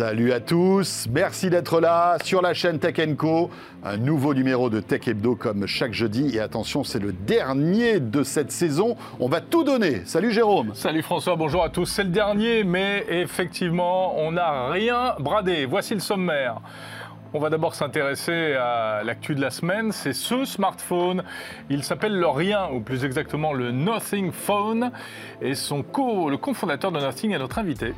Salut à tous, merci d'être là sur la chaîne Tech Co. Un nouveau numéro de Tech Hebdo comme chaque jeudi. Et attention, c'est le dernier de cette saison. On va tout donner. Salut Jérôme. Salut François, bonjour à tous. C'est le dernier, mais effectivement, on n'a rien bradé. Voici le sommaire. On va d'abord s'intéresser à l'actu de la semaine. C'est ce smartphone. Il s'appelle le Rien, ou plus exactement le Nothing Phone. Et son co, le cofondateur de Nothing est notre invité.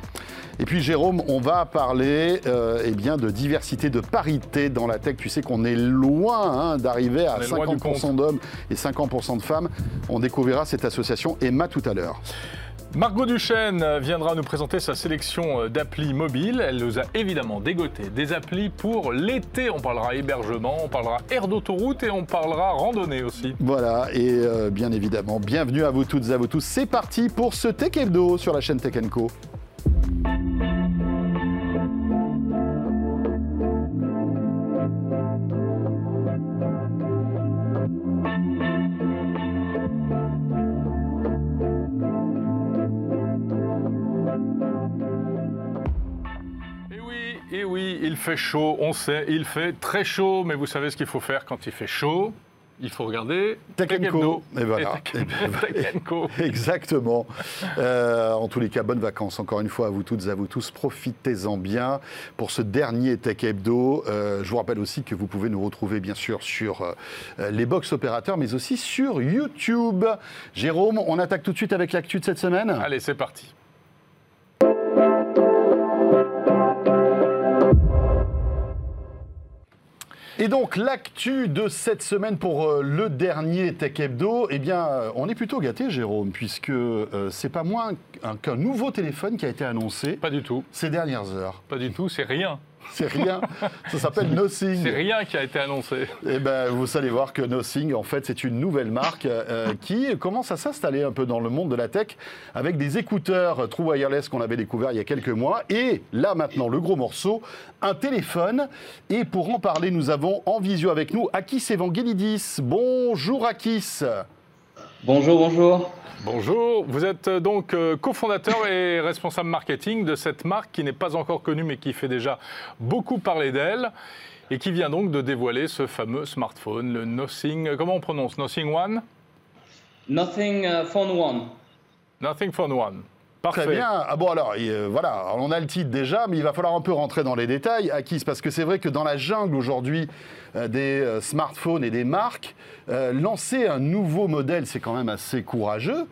Et puis Jérôme, on va parler euh, eh bien, de diversité, de parité dans la tech. Tu sais qu'on est loin hein, d'arriver à 50% d'hommes et 50% de femmes. On découvrira cette association Emma tout à l'heure. Margot Duchesne viendra nous présenter sa sélection euh, d'applis mobiles. Elle nous a évidemment dégoté des applis pour l'été. On parlera hébergement, on parlera air d'autoroute et on parlera randonnée aussi. Voilà, et euh, bien évidemment, bienvenue à vous toutes et à vous tous. C'est parti pour ce Tech Hebdo sur la chaîne Tech Co. il fait chaud, on sait, il fait très chaud, mais vous savez ce qu'il faut faire quand il fait chaud? Il faut regarder Tech Et voilà. Exactement. Euh, en tous les cas, bonnes vacances encore une fois à vous toutes et à vous tous. Profitez-en bien pour ce dernier Tech Hebdo. Euh, je vous rappelle aussi que vous pouvez nous retrouver bien sûr sur euh, les box opérateurs, mais aussi sur YouTube. Jérôme, on attaque tout de suite avec l'actu de cette semaine. Allez, c'est parti. Et donc, l'actu de cette semaine pour euh, le dernier Tech Hebdo, eh bien, euh, on est plutôt gâté, Jérôme, puisque euh, c'est pas moins qu'un nouveau téléphone qui a été annoncé. Pas du tout. Ces dernières heures. Pas du tout, c'est rien. C'est rien. Ça s'appelle Nothing. C'est rien qui a été annoncé. Eh ben, vous allez voir que Nothing, en fait, c'est une nouvelle marque euh, qui commence à s'installer un peu dans le monde de la tech avec des écouteurs True Wireless qu'on avait découvert il y a quelques mois. Et là, maintenant, le gros morceau, un téléphone. Et pour en parler, nous avons en visio avec nous Akis Evangelidis. Bonjour Akis. Bonjour, bonjour. Bonjour, vous êtes euh, donc euh, cofondateur et responsable marketing de cette marque qui n'est pas encore connue mais qui fait déjà beaucoup parler d'elle et qui vient donc de dévoiler ce fameux smartphone, le Nothing, euh, comment on prononce? Nothing One? Nothing Phone One. Nothing Phone One. Parfait. Très bien. Ah bon alors, voilà, on a le titre déjà, mais il va falloir un peu rentrer dans les détails, Akis, parce que c'est vrai que dans la jungle aujourd'hui euh, des euh, smartphones et des marques, euh, lancer un nouveau modèle, c'est quand même assez courageux.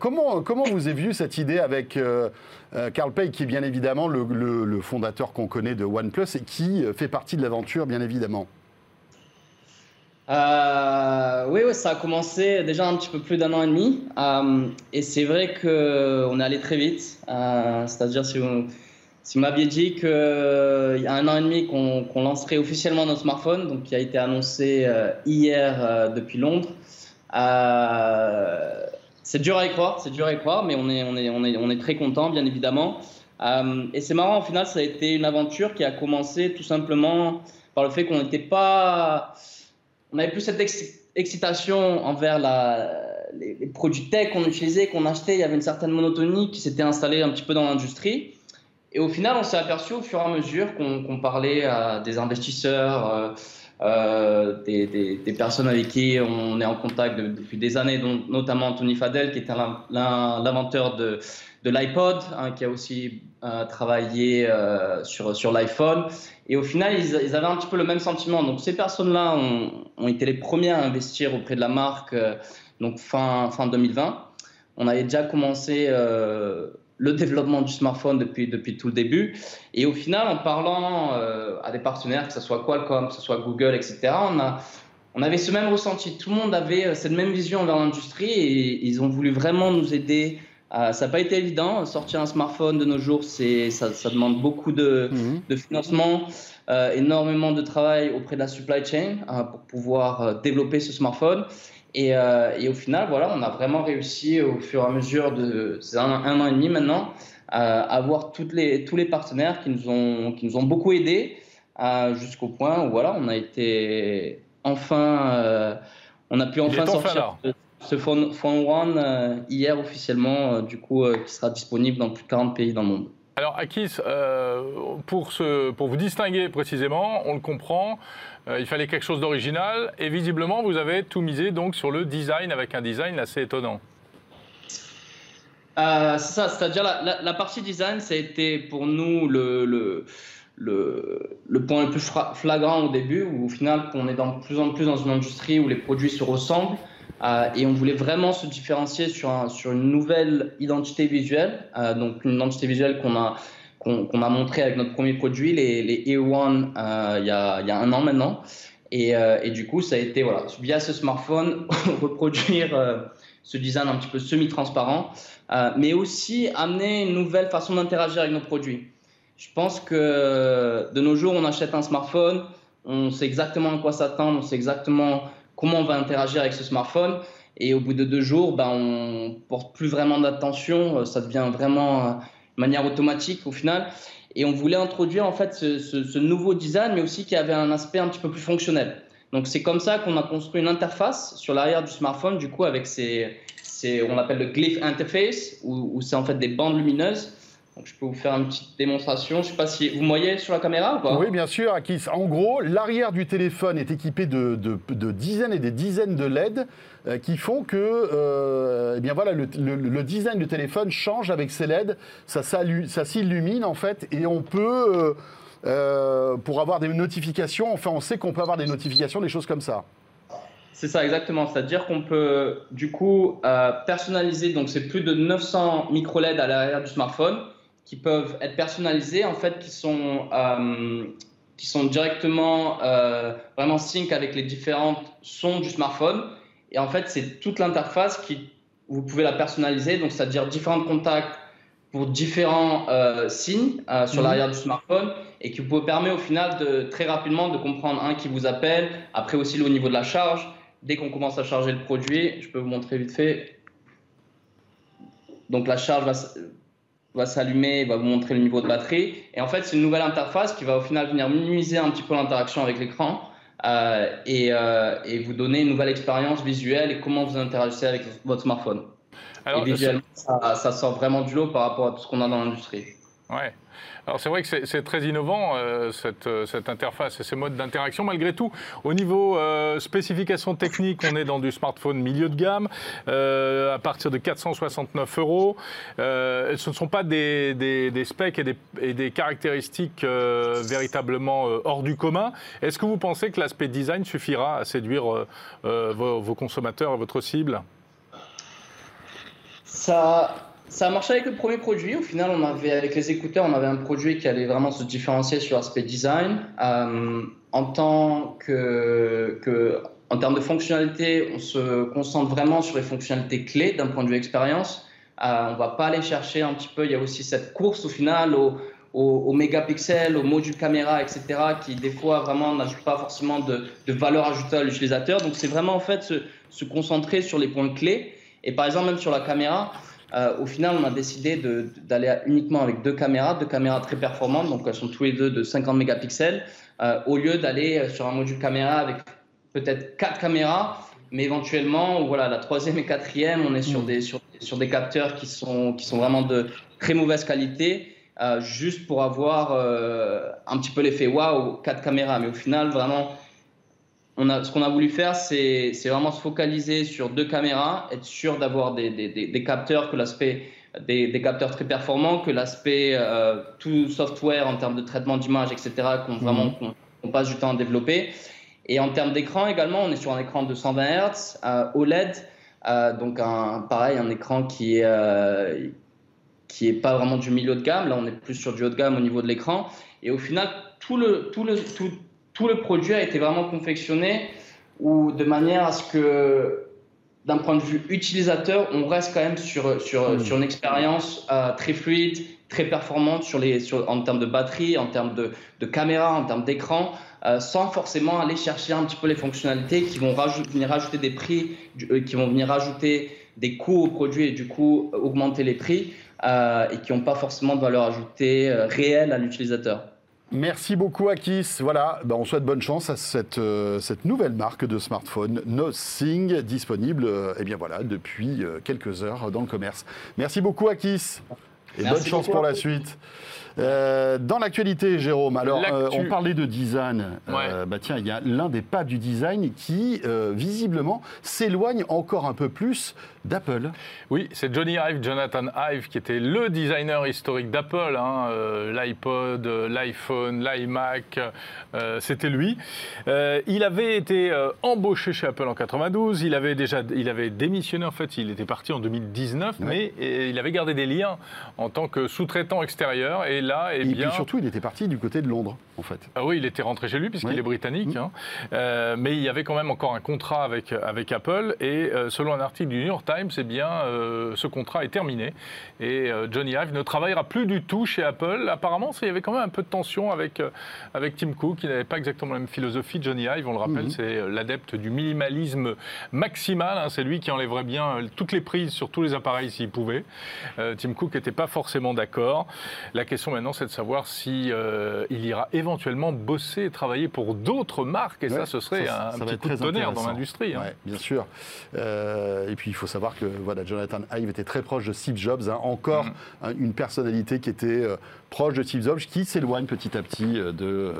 comment, comment vous avez vu cette idée avec Carl Pei, qui est bien évidemment le, fondateur qu'on connaît de OnePlus et qui fait partie de l'aventure, bien évidemment? Oui, oui, ça a commencé déjà un petit peu plus d'un an et demi. et c'est vrai qu'on est allé très vite. C'est-à-dire, si vous, si m'aviez dit qu'il euh, y a un an et demi qu'on lancerait officiellement nos smartphones, donc qui a été annoncé euh, hier euh, depuis Londres, c'est dur à y croire, c'est dur à y croire, mais on est, on est, on est, on est très content, bien évidemment. et c'est marrant, au final, ça a été une aventure qui a commencé tout simplement par le fait qu'on n'était pas, on avait plus cette excitation envers les, les produits tech qu'on utilisait, qu'on achetait. Il y avait une certaine monotonie qui s'était installée un petit peu dans l'industrie. Et au final, on s'est aperçu au fur et à mesure qu'on parlait à des investisseurs, euh, des, personnes avec qui on est en contact depuis des années, dont, notamment Anthony Fadel, qui était l'inventeur de, l'iPod, hein, qui a aussi euh, travaillé euh, sur, l'iPhone. Et au final, ils, avaient un petit peu le même sentiment. Donc ces personnes-là ont, ont, été les premiers à investir auprès de la marque donc fin, fin 2020. On avait déjà commencé le développement du smartphone depuis, depuis tout le début. Et au final, en parlant euh, à des partenaires, que ce soit Qualcomm, que ce soit Google, etc., on, a, on avait ce même ressenti. Tout le monde avait euh, cette même vision vers l'industrie et ils ont voulu vraiment nous aider. ça n'a pas été évident. Sortir un smartphone de nos jours, ça, ça demande beaucoup de, mhm. de financement, euh, énormément de travail auprès de la supply chain pour pouvoir développer ce smartphone. Euh, et, au final, voilà, on a vraiment réussi au fur et à mesure de un, an et demi maintenant à avoir toutes les, tous les partenaires qui nous ont, qui nous ont beaucoup aidés euh, jusqu'au point où voilà, on a été enfin, euh, on a pu enfin sortir ce Phone, One hier officiellement, du coup, qui sera disponible dans plus de 40 pays dans le monde. Alors, Akis, euh, pour, pour vous distinguer précisément, on le comprend, il fallait quelque chose d'original et visiblement, vous avez tout misé donc sur le design avec un design assez étonnant. c'est ça, c'est-à-dire la, partie design, ça a été pour nous le, le, le, point le plus flagrant au début, où au final, on est de plus en plus dans une industrie où les produits se ressemblent. Euh, et on voulait vraiment se différencier sur, sur une nouvelle identité visuelle, euh, donc une identité visuelle qu'on a, qu'on a montré avec notre premier produit, les, les E1, euh, il, y a, il y a un an maintenant. Et, et, du coup, ça a été, voilà, via ce smartphone, reproduire ce design un petit peu semi-transparent, mais aussi amener une nouvelle façon d'interagir avec nos produits. Je pense que de nos jours, on achète un smartphone, on sait exactement à quoi s'attendre, on sait exactement comment on va interagir avec ce smartphone. Et au bout de deux jours, ben, on porte plus vraiment d'attention, euh, ça devient vraiment euh, de manière automatique au final. Et on voulait introduire en fait ce, nouveau design, mais aussi qui avait un aspect un petit peu plus fonctionnel. Donc c'est comme ça qu'on a construit une interface sur l'arrière du smartphone, du coup avec ces, on appelle le glyph interface, où, où c'est en fait des bandes lumineuses je peux vous faire une petite démonstration. Je ne sais pas si vous voyez sur la caméra ou pas Oui, bien sûr, Akis. En gros, l'arrière du téléphone est équipé de, dizaines et des dizaines de LED euh, qui font que euh, eh bien voilà, le, design du téléphone change avec ces LED. Ça, ça s'illumine en fait et on peut, euh, pour avoir des notifications, enfin on sait qu'on peut avoir des notifications, des choses comme ça. C'est ça, exactement. C'est-à-dire qu'on peut, du coup, personnaliser. Donc, c'est plus de 900 micro-LED à l'arrière du smartphone qui peuvent être personnalisés, en fait, qui sont, euh, qui sont directement euh, vraiment sync avec les différentes sons du smartphone. Et en fait, c'est toute l'interface qui, vous pouvez la personnaliser, donc c'est-à-dire différents contacts pour différents euh, signes sur mhm. l'arrière du smartphone et qui vous permet au final de très rapidement de comprendre un qui vous appelle, après aussi au niveau de la charge. Dès qu'on commence à charger le produit, je peux vous montrer vite fait. Donc la charge va, va s'allumer, va vous montrer le niveau de batterie. Et en fait, c'est une nouvelle interface qui va au final venir minimiser un petit peu l'interaction avec l'écran euh, et, euh, et, vous donner une nouvelle expérience visuelle et comment vous interagissez avec votre smartphone. Alors, et visuellement, ça, ça, sort vraiment du lot par rapport à tout ce qu'on a dans l'industrie. Ouais. Alors c'est vrai que c'est très innovant euh, euh, cette, interface et ces modes d'interaction. Malgré tout, au niveau euh, spécification technique, on est dans du smartphone milieu de gamme à partir de 469 euros. ce ne sont pas des, specs et des, caractéristiques véritablement hors du commun. Est-ce que vous pensez que l'aspect design suffira à séduire vos, vos consommateurs et votre cible? Ça ça a marché avec le premier produit. Au final, on avait, avec les écouteurs, on avait un produit qui allait vraiment se différencier sur l'aspect design. Euh, en tant que, en termes de fonctionnalité, on se concentre vraiment sur les fonctionnalités clés d'un point de vue expérience. Euh, on va pas aller chercher un petit peu. Il y a aussi cette course au final au, au, mégapixels, au module caméra, etc., qui des fois vraiment n'ajoute pas forcément de, valeur ajoutée à l'utilisateur. Donc c'est vraiment en fait se concentrer sur les points clés. Et par exemple, même sur la caméra, euh, au final, on a décidé d'aller uniquement avec deux caméras, deux caméras très performantes, donc elles sont tous les deux de 50 mégapixels, euh, au lieu d'aller euh, sur un module caméra avec peut-être quatre caméras, mais éventuellement, voilà, la troisième et quatrième, on est sur, mm. des, sur, sur, des capteurs qui sont, qui sont vraiment de très mauvaise qualité, juste pour avoir un petit peu l'effet waouh, quatre caméras. Mais au final, vraiment, ce qu'on a voulu faire, c'est vraiment se focaliser sur deux caméras, être sûr d'avoir des, capteurs, que l'aspect des, capteurs très performants, que l'aspect euh, tout software en termes de traitement d'image, etc., qu'on mhm. vraiment qu'on passe du temps à développer. Et en termes d'écran également, on est sur un écran de 120 Hz, euh, OLED, euh, donc un, pareil, un écran qui est qui est pas vraiment du milieu de gamme. Là, on est plus sur du haut de gamme au niveau de l'écran. Et au final, tout le, tout le, tout, tout le produit a été vraiment confectionné ou de manière à ce que, d'un point de vue utilisateur, on reste quand même sur, sur, hmm. sur une expérience euh, très fluide, très performante sur les, sur, en termes de batterie, en termes de, de caméra, en termes d'écran, euh, sans forcément aller chercher un petit peu les fonctionnalités qui vont venir rajouter des prix, euh, qui vont venir rajouter des coûts au produit et du coup augmenter les prix et qui n'ont pas forcément de valeur ajoutée réelle à l'utilisateur. Merci beaucoup Akis. Voilà, ben, on souhaite bonne chance à cette, euh, cette nouvelle marque de smartphone Nothing disponible euh, eh bien voilà, depuis euh, quelques heures dans le commerce. Merci beaucoup Akis. Et Merci bonne chance pour la suite. Euh, dans l'actualité, Jérôme, alors euh, on parlait de design. Euh, bah tiens, il y a l'un des pas du design qui, euh, visiblement, s'éloigne encore un peu plus d'Apple. Oui, c'est Johnny Ive, Jonathan Ive, qui était le designer historique d'Apple. hein, L'iPod, l'iPhone, l'iMac, c'était lui. Il avait été embauché chez Apple en 92. Il avait déjà, il avait démissionné en fait. Il était parti en 2019, mais il avait gardé des liens en tant que sous-traitant extérieur. Et là, eh Et bien, surtout, il était parti du côté de Londres, en fait. ah oui, il était rentré chez lui puisqu'il Oui. est britannique. Mm. hein. Euh, mais il y avait quand même encore un contrat avec, avec Apple. Et euh, selon un article du New York Times, eh bien, euh, ce contrat est terminé. Et Johnny Ive ne travaillera plus du tout chez Apple. Apparemment, il y avait quand même un peu de tension avec, avec Tim Cook, qui n'avait pas exactement la même philosophie. Johnny Ive, on le rappelle, Mhm. c'est l'adepte du minimalisme maximal. hein. C'est lui qui enlèverait bien toutes les prises sur tous les appareils s'il pouvait. Tim Cook n'était pas forcément d'accord. La question maintenant, c'est de savoir si euh, il ira éventuellement bosser et travailler pour d'autres marques. Et Ouais, ça, ce serait ça- un, ça petit coup de tonnerre dans l'industrie. hein. Ouais, bien sûr. Euh, et puis il faut savoir que voilà, Jonathan Ive était très proche de Steve Jobs, hein, encore hein, une personnalité qui était euh, proche de Steve Jobs, qui s'éloigne petit à petit de,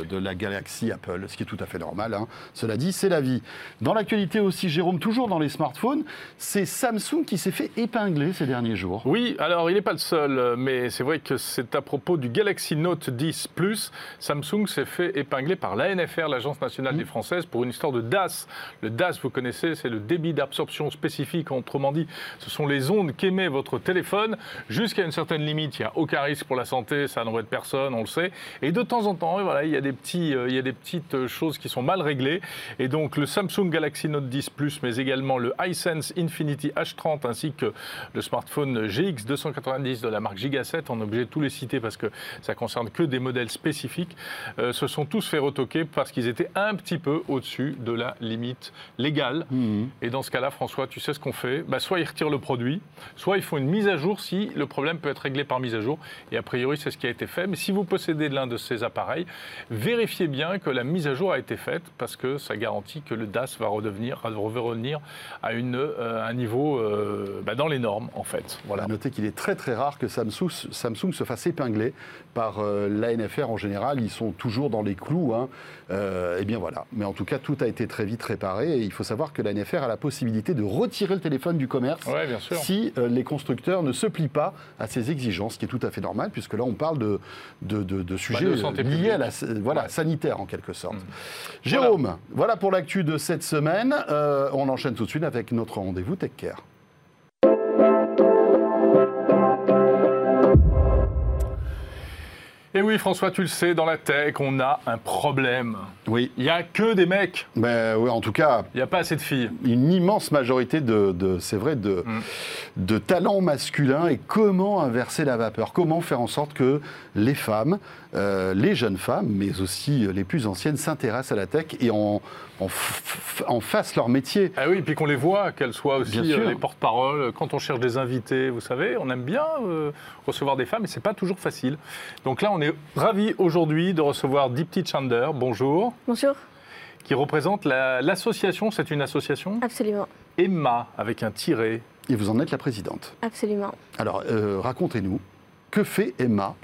de la galaxie Apple, ce qui est tout à fait normal. hein. Cela dit, c'est la vie. Dans l'actualité aussi, Jérôme, toujours dans les smartphones, c'est Samsung qui s'est fait épingler ces derniers jours. Oui, alors il n'est pas le seul, mais c'est vrai que c'est à propos du Galaxy Note 10 Plus. Samsung s'est fait épingler par l'ANFR, l'Agence nationale des Françaises, pour une histoire de DAS. Le DAS, vous connaissez, c'est le débit d'absorption spécifique. Autrement dit, ce sont les ondes qu'émet votre téléphone jusqu'à une certaine limite. Il n'y a aucun risque pour la santé, ça n'embête personne, on le sait. Et de temps en temps, voilà, il y a des petits, euh, il y a des petites euh, choses qui sont mal réglées. Et donc le Samsung Galaxy Note 10 Plus, mais également le iSense Infinity H30 ainsi que le smartphone GX 290 de la marque Giga7, on est obligé de tous les citer parce que ça concerne que des modèles spécifiques, euh, se sont tous fait retoquer parce qu'ils étaient un petit peu au-dessus de la limite légale. Mhm. Et dans ce cas-là, François, tu sais ce qu'on fait? Bah, Soit ils retirent le produit, soit ils font une mise à jour si le problème peut être réglé par mise à jour. Et a priori, c'est ce qui a été fait. Mais si vous possédez l'un de ces appareils, vérifiez bien que la mise à jour a été faite parce que ça garantit que le DAS va redevenir, va revenir à une, euh, un niveau euh, bah, dans les normes, en fait. Voilà. À noter qu'il est très très rare que Samsung, Samsung se fasse épingler par euh, l'ANFR en général. Ils sont toujours dans les clous. Hein. Euh, et bien voilà. Mais en tout cas, tout a été très vite réparé. Et il faut savoir que l'ANFR a la possibilité de retirer le téléphone du commerce Ouais, bien sûr. si euh, les constructeurs ne se plient pas à ces exigences, ce qui est tout à fait normal, puisque là, on parle de, de, de- de sujets Bah, santé liés publique. à la voilà, Ouais. sanitaire en quelque sorte. Mm. Jérôme, voilà. pour l'actu de cette semaine. Euh, on enchaîne tout de suite avec notre rendez-vous Tech Et oui, François, tu le sais, dans la tech, on a un problème. Oui. Il n'y a que des mecs, Ben, oui, en tout cas, il n'y a pas assez de filles. une immense majorité de, de- c'est vrai, de, Mm. de talents masculins et comment inverser la vapeur? Comment faire en sorte que les femmes, euh, les jeunes femmes, mais aussi les plus anciennes, s'intéressent à la tech et en, en, f- en fassent leur métier? Ah oui, puis qu'on les voit, qu'elles soient aussi euh, les porte-paroles. Quand on cherche des invités, vous savez, on aime bien euh, recevoir des femmes, et c'est pas toujours facile. Donc là, on est ravis aujourd'hui de recevoir Dipti Chander, bonjour, Bonjour, qui représente la- l'association, c'est une association absolument, Emma, avec un tiret. et vous en êtes la présidente. absolument. Alors, euh, racontez-nous, que fait Emma?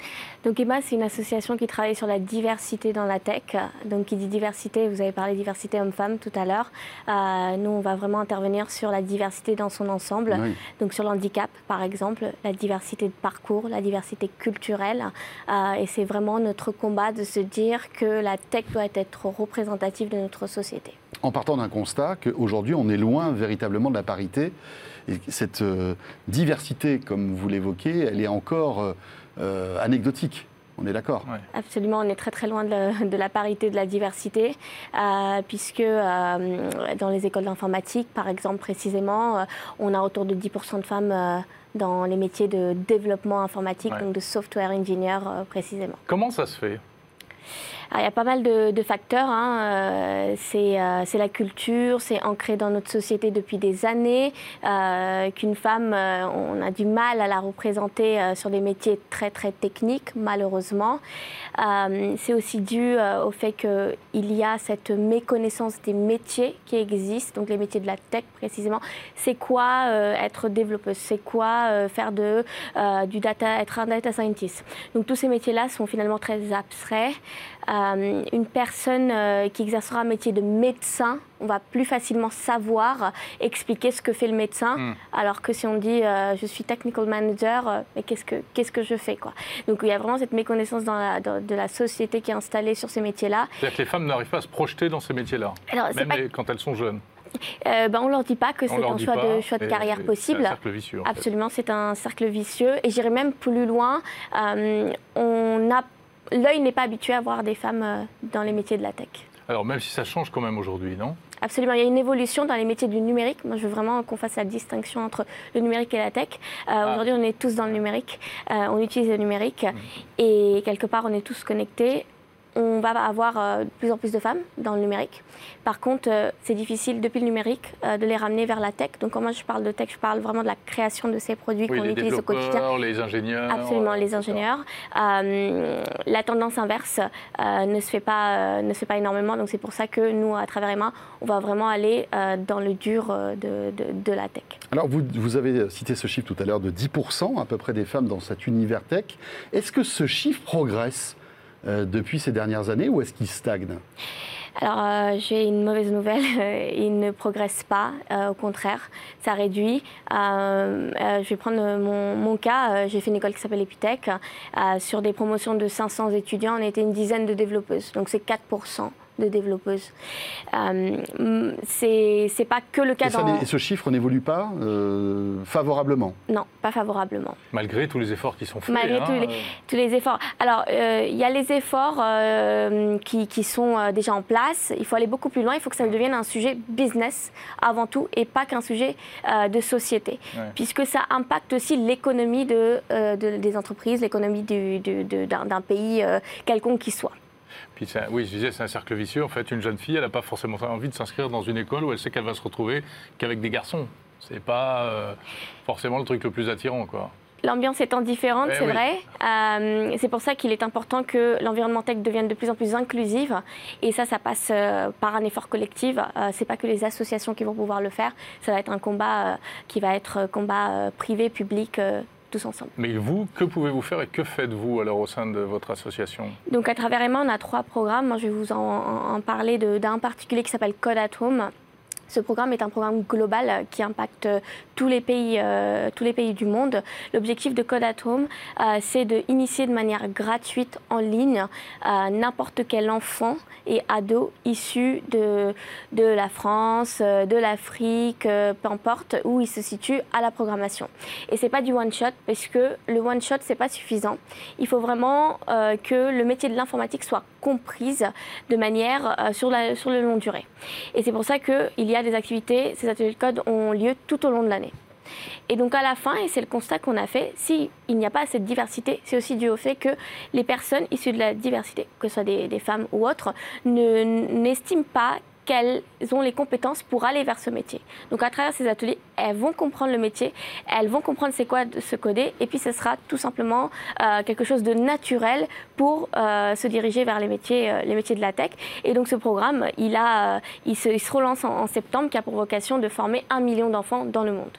Donc EMA, c'est une association qui travaille sur la diversité dans la tech. Donc qui dit diversité, vous avez parlé diversité homme-femme tout à l'heure. Euh, nous, on va vraiment intervenir sur la diversité dans son ensemble. Oui. Donc sur l'handicap, par exemple, la diversité de parcours, la diversité culturelle. Euh, et c'est vraiment notre combat de se dire que la tech doit être représentative de notre société. En partant d'un constat qu'aujourd'hui, on est loin véritablement de la parité. Et cette euh, diversité, comme vous l'évoquez, elle est encore euh, euh, anecdotique. On est d'accord? Ouais. Absolument, on est très très loin de la, de la parité, de la diversité, euh, puisque euh, dans les écoles d'informatique, par exemple précisément, euh, on a autour de 10% de femmes euh, dans les métiers de développement informatique, Ouais. donc de software engineer euh, précisément. Comment ça se fait? Il y a pas mal de, facteurs. Hein. Euh, euh, c'est la culture, c'est ancré dans notre société depuis des années, euh, qu'une femme, on a du mal à la représenter sur des métiers très très techniques, malheureusement. c'est aussi dû au fait qu'il y a cette méconnaissance des métiers qui existent, donc les métiers de la tech précisément. C'est quoi être développeuse? C'est quoi faire de, du data, être un data scientist? Donc tous ces métiers-là sont finalement très abstraits. Euh, une personne euh, qui exercera un métier de médecin, on va plus facilement savoir expliquer ce que fait le médecin, hmm. alors que si on dit euh, je suis technical manager, mais qu'est-ce que, qu'est-ce que je fais quoi Donc il y a vraiment cette méconnaissance dans la, de la société qui est installée sur ces métiers-là. C'est-à-dire que les femmes n'arrivent pas à se projeter dans ces métiers-là, même quand elles sont jeunes ben, On ne leur dit pas que c'est un choix, de, choix de carrière possible. C'est un cercle vicieux. Absolument, c'est un cercle vicieux. Et j'irai même plus loin. on a l'œil n'est pas habitué à voir des femmes euh, dans les métiers de la tech. Alors même si ça change quand même aujourd'hui, non? Absolument, il y a une évolution dans les métiers du numérique. Moi, je veux vraiment qu'on fasse la distinction entre le numérique et la tech. Euh, ah. Aujourd'hui, on est tous dans le numérique, euh, on utilise le numérique mmh. et quelque part, on est tous connectés on va avoir euh, de plus en plus de femmes dans le numérique. Par contre, euh, c'est difficile depuis le numérique euh, de les ramener vers la tech. Donc quand moi je parle de tech, je parle vraiment de la création de ces produits qu'on utilise au quotidien. Les ingénieurs. Absolument, les ingénieurs. la tendance inverse ne se fait pas, ne se fait pas énormément. Donc c'est pour ça que nous, à travers Emma, on va vraiment aller dans le dur de, de, la tech. Alors vous, vous avez cité ce chiffre tout à l'heure de 10% à peu près des femmes dans cet univers tech. Est-ce que ce chiffre progresse? euh, depuis ces dernières années ou est-ce qu'il stagne? Alors, euh, j'ai une mauvaise nouvelle, il ne progresse pas, euh, au contraire, ça réduit. je vais prendre mon cas, j'ai fait une école qui s'appelle Epitech. sur des promotions de 500 étudiants, on était une dizaine de développeuses, donc c'est 4% de développeuses. Euh, c'est pas que le cas dans... et ce chiffre n'évolue pas euh, favorablement? Non, pas favorablement. Malgré tous les efforts qui sont faits. Malgré hein, tous, les, tous, les, efforts. Alors, euh, il y a les efforts euh, qui, qui, sont déjà en place. Il faut aller beaucoup plus loin. Il faut que ça devienne un sujet business avant tout et pas qu'un sujet de société. Puisque ça impacte aussi l'économie de, de, des entreprises, l'économie d'un pays quelconque qui soit. Puis oui, je disais, c'est un cercle vicieux. En fait, une jeune fille, elle n'a pas forcément envie de s'inscrire dans une école où elle sait qu'elle va se retrouver qu'avec des garçons. C'est pas euh, forcément le truc le plus attirant, quoi. L'ambiance étant différente, eh c'est vrai. Euh, c'est pour ça qu'il est important que l'environnement tech devienne de plus en plus inclusive. Et ça, ça passe euh, par un effort collectif. Ce c'est pas que les associations qui vont pouvoir le faire. Ça va être un combat qui va être combat privé, public, ensemble. Mais vous, que pouvez-vous faire et que faites-vous alors au sein de votre association? Donc à travers Emma, on a trois programmes. Moi, je vais vous en, en parler d'un particulier qui s'appelle Code at Home. Ce programme est un programme global qui impacte tous les pays, euh, tous les pays du monde. L'objectif de Code at Home, euh, c'est d'initier de manière gratuite en ligne euh, n'importe quel enfant et ado issu de, de la France, de l'Afrique, peu importe où il se situe, à la programmation. Et c'est pas du one shot parce que le one shot c'est pas suffisant. Il faut vraiment que le métier de l'informatique soit comprise de manière sur, la, sur le long durée. Et c'est pour ça qu'il y a des activités, ces ateliers de code ont lieu tout au long de l'année. Et donc à la fin, et c'est le constat qu'on a fait, s'il n'y a pas assez de diversité, c'est aussi dû au fait que les personnes issues de la diversité, que ce soit des, des femmes ou autres, n'estiment pas qu'elles ont les compétences pour aller vers ce métier. Donc à travers ces ateliers, elles vont comprendre le métier, elles vont comprendre c'est quoi de se coder, et puis ce sera tout simplement euh, quelque chose de naturel pour euh, se diriger vers les métiers, euh, les métiers de la tech. Et donc ce programme, il, a, il, se, il se relance en, septembre, qui a pour vocation de former un million d'enfants dans le monde.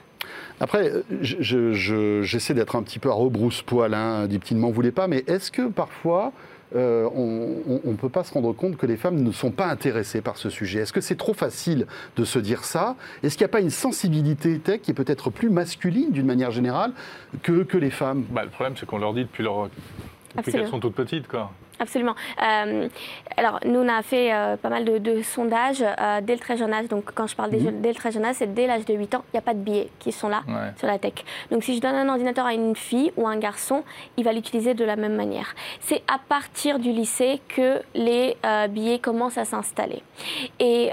Après, j'essaie d'être un petit peu à rebrousse-poil, hein, dit petit ne m'en voulez pas, mais est-ce que parfois euh, on ne peut pas se rendre compte que les femmes ne sont pas intéressées par ce sujet Est-ce que c'est trop facile de se dire ça? Est-ce qu'il n'y a pas une sensibilité tech qui est peut-être plus masculine d'une manière générale que, que les femmes? Bah, Le problème, c'est qu'on leur dit depuis, leur... depuis qu'elles sont toutes petites. Quoi. Absolument. Euh, alors, nous, on a fait euh, pas mal de, sondages euh, dès le très jeune âge. Donc, quand je parle mhm. dès le très jeune âge, c'est dès l'âge de 8 ans, il n'y a pas de billets qui sont là sur la tech. Donc, si je donne un ordinateur à une fille ou un garçon, il va l'utiliser de la même manière. C'est à partir du lycée que les billets commencent à s'installer. Et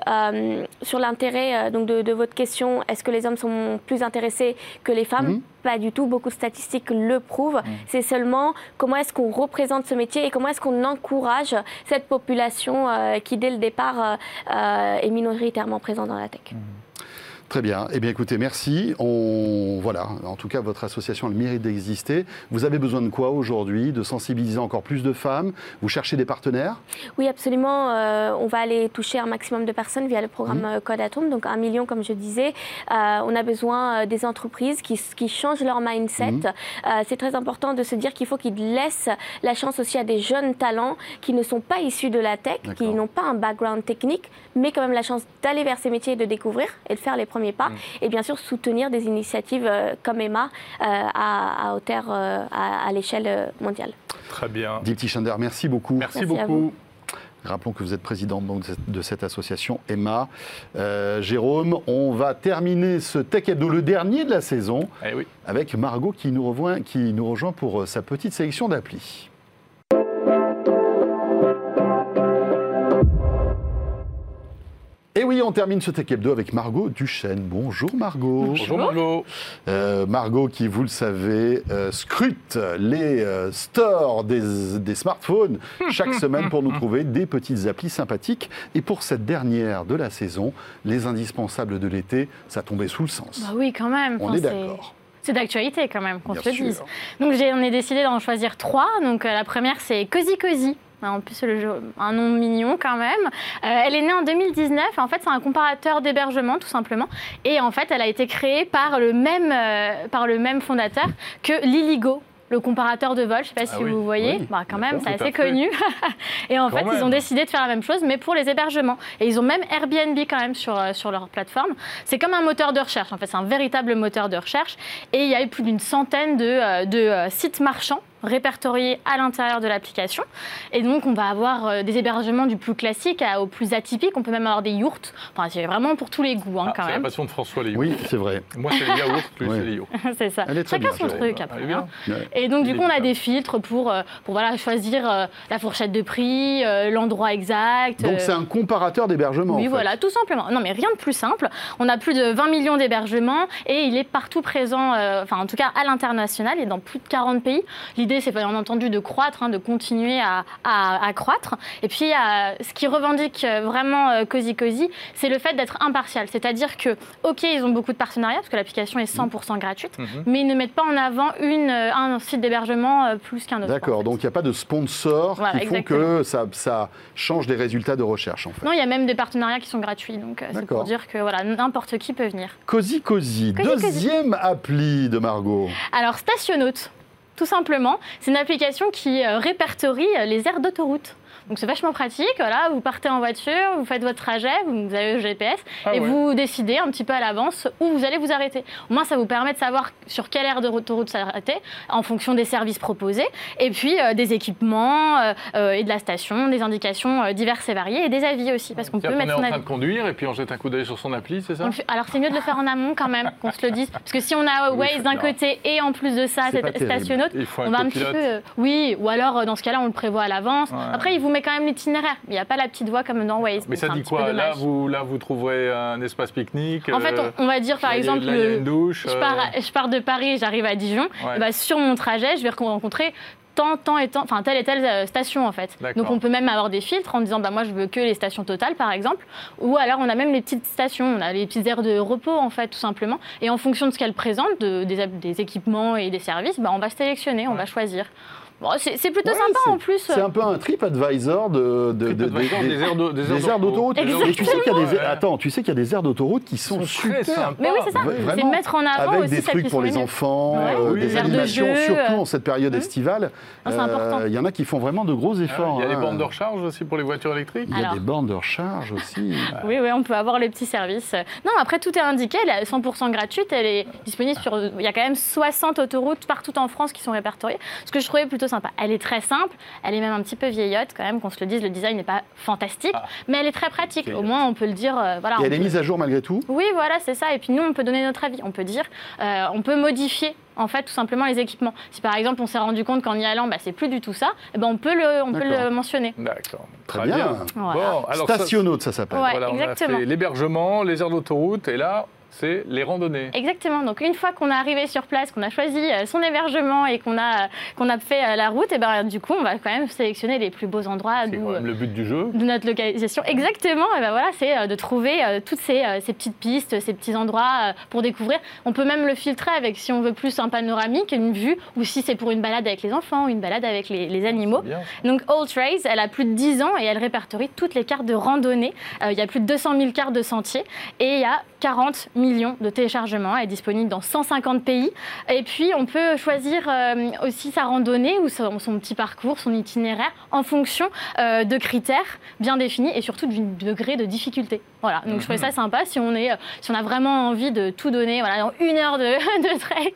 sur l'intérêt donc de, votre question, est-ce que les hommes sont plus intéressés que les femmes mhm. Pas du tout. Beaucoup de statistiques le prouvent. Mm. C'est seulement comment est-ce qu'on représente ce métier et comment est-ce qu'on encourage cette population euh, qui, dès le départ, euh, euh, est minoritairement présente dans la tech. Mm. Très bien. Eh bien, écoutez, merci. On, voilà. En tout cas, votre association a le mérite d'exister. Vous avez besoin de quoi aujourd'hui? De sensibiliser encore plus de femmes? Vous cherchez des partenaires? Oui, absolument. Euh, on va aller toucher un maximum de personnes via le programme Mhm. euh, Code Atome, donc un million, comme je disais. Euh, on a besoin des entreprises qui, qui changent leur mindset. Euh, c'est très important de se dire qu'il faut qu'ils laissent la chance aussi à des jeunes talents qui ne sont pas issus de la tech, qui n'ont pas un background technique, mais quand même la chance d'aller vers ces métiers et de découvrir et de faire les premiers pas. Et bien sûr, soutenir des initiatives euh, comme Emma euh, à, à hauteur, euh, à, à l'échelle mondiale. Très bien. Dipti Chander, merci beaucoup. Merci, Merci à beaucoup. vous. Rappelons que vous êtes présidente donc, de cette- association Emma. Euh, Jérôme, on va terminer ce Tech Hebdo, le dernier de la saison, Eh oui. avec Margot qui nous rejoint, qui nous rejoint pour sa petite sélection d'applis. On termine ce Tech Hebdo avec Margot Duchesne. Bonjour Margot. Bonjour Margot. Euh, Margot qui, vous le savez, euh, scrute les euh, stores des, des smartphones chaque semaine pour nous trouver des petites applis sympathiques. Et pour cette dernière de la saison, les indispensables de l'été, ça tombait sous le sens. Bah oui, quand même. On est c'est- d'accord. C'est d'actualité quand même, qu'on se le dise. Donc on est décidé d'en choisir trois. Donc euh, la première c'est Cozy Cozy. En plus, le jeu- un nom mignon quand même. Euh, elle est née en 2019. En fait, c'est un comparateur d'hébergement, tout simplement. Et en fait, elle a été créée par le même, euh, par le même fondateur que Liligo, le comparateur de vol. Je ne sais pas si Ah oui, vous voyez. oui, Bah, quand même, c'est assez connu. Et en Quand fait, ils ont décidé de faire la même chose, mais pour les hébergements. Et ils ont même Airbnb quand même sur, euh, sur leur plateforme. C'est comme un moteur de recherche. En fait, c'est un véritable moteur de recherche. Et il y a eu plus d'une centaine de, euh, de euh, sites marchands répertoriés à l'intérieur de l'application. Et donc, on va avoir euh, des hébergements du plus classique au plus atypique. On peut même avoir des yourts. Enfin, c'est vraiment pour tous les goûts, hein, Ah, quand c'est la même. passion de François, les yaourts. Oui, c'est vrai. Moi, c'est les yaourts, lui, Ouais. c'est les yaourts. c'est ça. Chacun son truc Elle après. est bien. hein. Et donc, du coup, on a des filtres pour, euh, pour voilà, choisir euh, la fourchette de prix, euh, l'endroit exact. Donc euh, c'est un comparateur d'hébergement. Oui, en fait. voilà, tout simplement. Non, mais rien de plus simple. On a plus de 20 millions d'hébergements et il est partout présent, euh, enfin, en tout cas à l'international et dans plus de 40 pays. L'idée, c'est bien entendu de croître, hein, de continuer à, à- à croître. Et puis, ce qui revendique euh, vraiment euh, Cozy Cozy, c'est le fait d'être impartial. C'est-à-dire que, OK, ils ont beaucoup de partenariats parce que l'application est 100% gratuite, Mhm. mais ils ne mettent pas en avant une, euh, un site d'hébergement plus qu'un autre. en D'accord, fait. donc il n'y a pas de sponsors Voilà, qui font que ça, ça change les résultats de recherche en fait. Non, il y a même des partenariats qui sont gratuits, donc c'est pour dire que voilà, n'importe qui peut venir. Cozy Cozy, Cozy Cozy. deuxième appli de Margot. Alors, Stationaute, tout simplement, c'est une application qui euh, répertorie euh, les aires d'autoroute. Donc c'est vachement pratique, voilà, vous partez en voiture, vous faites votre trajet, vous avez le GPS Ah et ouais. vous décidez un petit peu à l'avance où vous allez vous arrêter. Au moins ça vous permet de savoir sur quelle aire d'autoroute s'arrêter en fonction des services proposés et puis euh, des équipements euh, euh, et de la station, des indications diverses et variées et des avis aussi parce qu'on peut C'est-à-dire qu'on est mettre en train de conduire et puis on jette un coup d'œil sur son appli, c'est ça? On fait- Alors c'est mieux de le faire en amont quand même, qu'on se le dise. Parce que si on a Waze d'un côté et en plus de ça C'est faut un on va un petit peu... oui, ou alors dans ce cas-là on le prévoit à l'avance. Ouais. Après il vous met quand même l'itinéraire. Il n'y a pas la petite voie comme dans Waze. Mais ça dit quoi? Là vous, là, vous trouverez un espace pique-nique En fait euh, on, on va dire par y a- exemple... là, le- douche. je, euh, pars, je pars de Paris, j'arrive à Dijon. Ouais. Et bah, sur mon trajet, je vais rencontrer tant, tant et tant, enfin telle et telle euh, station en fait. Donc on peut même avoir des filtres en disant bah moi je veux que les stations totales par exemple, ou alors on a même les petites stations, on a les petites aires de repos en fait tout simplement. Et en fonction de ce qu'elles présentent, de- des, des équipements et des services, bah, on va sélectionner, on va choisir. Bon, c'est plutôt Ouais, sympa en plus. C'est un peu un TripAdvisor de, de, de- des- des aires d'au- des aires des aires d'autoroute. Exactement. Et tu sais qu'il y a des Ouais. attends, tu sais qu'il y a des aires d'autoroute qui sont, super. sympas. Mais oui c'est ça, Ouais, c'est vraiment. mettre en avant avec aussi des trucs pour les enfants, Ouais. euh, Oui, des des aires de animations, jeu, surtout euh. en cette période estivale. Ah, c'est Euh, important. Il y en a qui font vraiment de gros Ah, efforts. Il y a les hein. bornes de recharge aussi pour les voitures électriques Il y a Alors. des bornes de recharge aussi. Oui, oui, on peut avoir les petits services. Non, après, tout est indiqué. Elle est 100% gratuite. Elle est disponible sur. Il y a quand même 60 autoroutes partout en France qui sont répertoriées. Ce que je trouvais plutôt sympa. Elle est très simple. Elle est même un petit peu vieillotte, quand même, qu'on se le dise. Le design n'est pas fantastique. Ah. Mais elle est très pratique. Au moins, on peut le dire. euh, voilà, Et elle est peut- mise à jour malgré tout? Oui, voilà, c'est ça. Et puis nous, on peut donner notre avis. On peut dire, euh, on peut modifier. En fait, tout simplement les équipements. Si par exemple on s'est rendu compte qu'en y allant, bah, c'est plus du tout ça, eh ben, on peut le, on peut D'accord. le mentionner. D'accord. Très bien. Voilà. Bon, alors ça- Stationaute, ça s'appelle. Ouais. voilà, exactement. l'hébergement, les aires d'autoroute et là, c'est les randonnées. Exactement. Donc une fois qu'on est arrivé sur place, qu'on a choisi euh, son hébergement et qu'on a, qu'on a fait euh, la route, et ben, du coup, on va quand même sélectionner les plus beaux endroits C'est d'où, quand même le but du jeu. de notre localisation. Exactement, et ben voilà, c'est euh, de trouver euh, toutes ces, euh, ces petites pistes, ces petits endroits euh, pour découvrir. On peut même le filtrer avec, si on veut plus un panoramique, une vue, ou si c'est pour une balade avec les enfants, une balade avec les, les animaux. Bien. Donc All Trails, elle a plus de 10 ans et elle répertorie toutes les cartes de randonnée. Euh, il y a plus de 200 000 cartes de sentiers et il y a 40 millions de téléchargements. Elle est disponible dans 150 pays. Et puis on peut choisir euh, aussi sa randonnée ou son, petit parcours, son itinéraire en fonction euh, de critères bien définis et surtout du degré de difficulté. Voilà, donc je trouvais ça sympa si on, est, si on a vraiment envie de tout donner voilà, dans une heure de, de trek.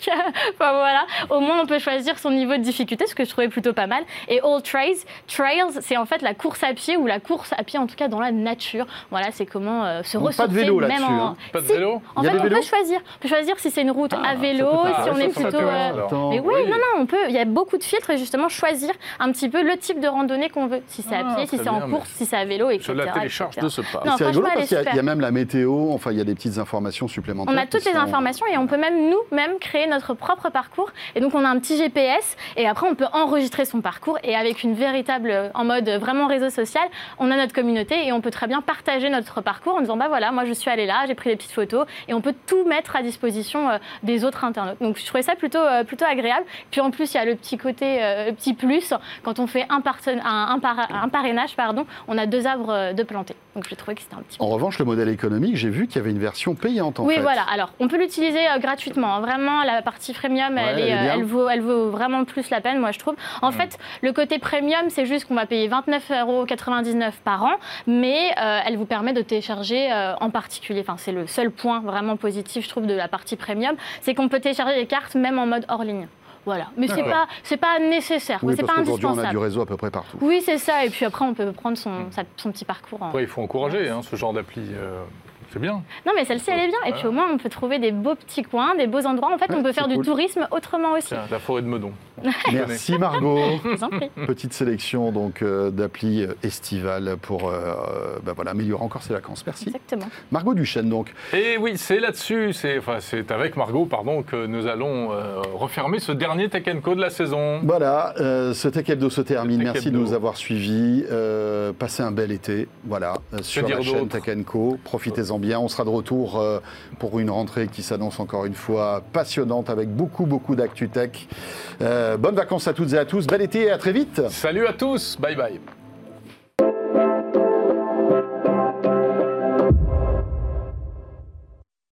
enfin, voilà, au moins on peut choisir son niveau de difficulté, ce que je trouvais plutôt pas mal. Et All Trails, Trails, c'est en fait la course à pied ou la course à pied en tout cas dans la nature. Voilà, c'est comment euh, se Donc, pas ressourcer de vélo même là-dessus, en... hein. Pas de Si, vélo En y a fait, on peut choisir. On peut choisir si c'est une route Ah, à vélo, si on est plutôt. Ça euh. Mais oui, Oui. non, non, on peut. Il y a beaucoup de filtres et justement choisir un petit peu le type de randonnée qu'on veut. Si c'est à Ah, pied, si c'est en course, si c'est à vélo, etc. Je la télécharge etc. de ce pas. Non, franchement, parce qu'il y a- il y, a super. même la météo, enfin il y a des petites informations supplémentaires. On a toutes les sont- informations et on peut même nous-mêmes créer notre propre parcours. Et donc on a un petit GPS et après on peut enregistrer son parcours et avec une véritable, en mode vraiment réseau social, on a notre communauté et on peut très bien partager notre parcours en disant bah voilà, moi je suis allé là, j'ai pris des petites photos et on peut tout mettre à disposition euh, des autres internautes. Donc je trouvais ça plutôt, euh, plutôt agréable. Puis en plus il y a le petit côté, euh, le petit plus, quand on fait un, parrainage, pardon, on a deux arbres de plantés. Donc j'ai trouvé que c'était un petit En revanche, le modèle économique, j'ai vu qu'il y avait une version payante en oui, fait. voilà. Alors, on peut l'utiliser euh, gratuitement. hein. Vraiment, la partie premium, Ouais, elle, est, elle est euh, elle vaut, elle vaut vraiment plus la peine, moi, je trouve. En fait, le côté premium, c'est juste qu'on va payer 29,99 euros par an, mais euh, elle vous permet de télécharger euh, en particulier. Enfin, c'est le seul point vraiment positif, je trouve, de la partie premium, c'est qu'on peut télécharger les cartes même en mode hors ligne. Voilà. Mais c'est pas, c'est pas nécessaire. Oui, c'est pas qu'aujourd'hui on a du indispensable. réseau à peu près partout. Oui, c'est ça. Et puis après, on peut prendre son, sa- son petit parcours en, Après, il faut encourager hein, ce genre d'appli. euh, c'est bien. Non, mais celle-ci, elle est bien. Et puis au moins, on peut trouver des beaux petits coins, des beaux endroits. En fait, Ouais, on peut faire du tourisme autrement aussi. Tiens, la forêt de Meudon. Merci Margot. Je vous en prie. Petite sélection donc euh, d'applis euh, estivales pour euh, euh, bah, voilà, améliorer encore ses vacances. Merci. Exactement. Margot Duchesne donc. Et oui, c'est là-dessus, c'est enfin, avec Margot, pardon, que nous allons euh, refermer ce dernier Tech Co de la saison. Voilà, euh, ce Tech Hebdo se termine. Merci de nous avoir suivis. Euh, passez un bel été. Voilà, sur la chaîne Tech Co. Profitez-en bien. On sera de retour euh, pour une rentrée qui s'annonce encore une fois passionnante avec beaucoup, beaucoup d'actu tech. Euh, bonnes vacances à toutes et à tous. Bel été et à très vite. Salut à tous, bye bye.